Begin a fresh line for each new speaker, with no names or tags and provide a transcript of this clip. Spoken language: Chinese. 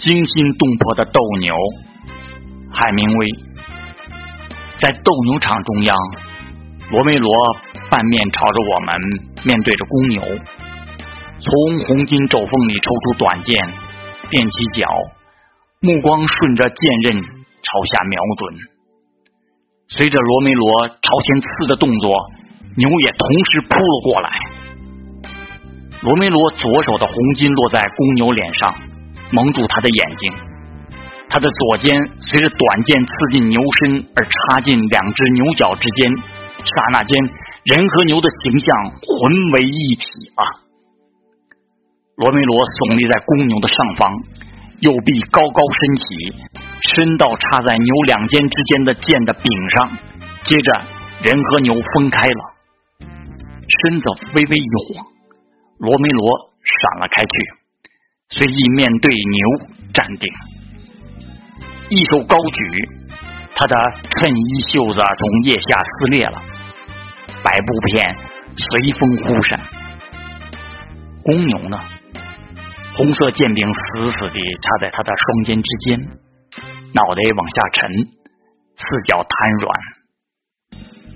惊心动魄的斗牛。海明威在斗牛场中央，罗梅罗半面朝着我们，面对着公牛，从红金肘缝里抽出短剑，踮起脚，目光顺着剑刃朝下瞄准。随着罗梅罗朝前刺的动作，牛也同时扑了过来。罗梅罗左手的红金落在公牛脸上，蒙住他的眼睛。他的左肩随着短剑刺进牛身而插进两只牛角之间，刹那间，人和牛的形象混为一体啊。罗梅罗耸立在公牛的上方，右臂高高伸起，伸到插在牛两肩之间的剑的柄上，接着人和牛分开了，身子微微一晃。罗梅罗闪了开去，随即面对牛站定，一手高举，他的衬衣袖子从腋下撕裂了，白布片随风忽闪。公牛呢？红色剑柄死死地插在他的双肩之间，脑袋往下沉，四脚瘫软。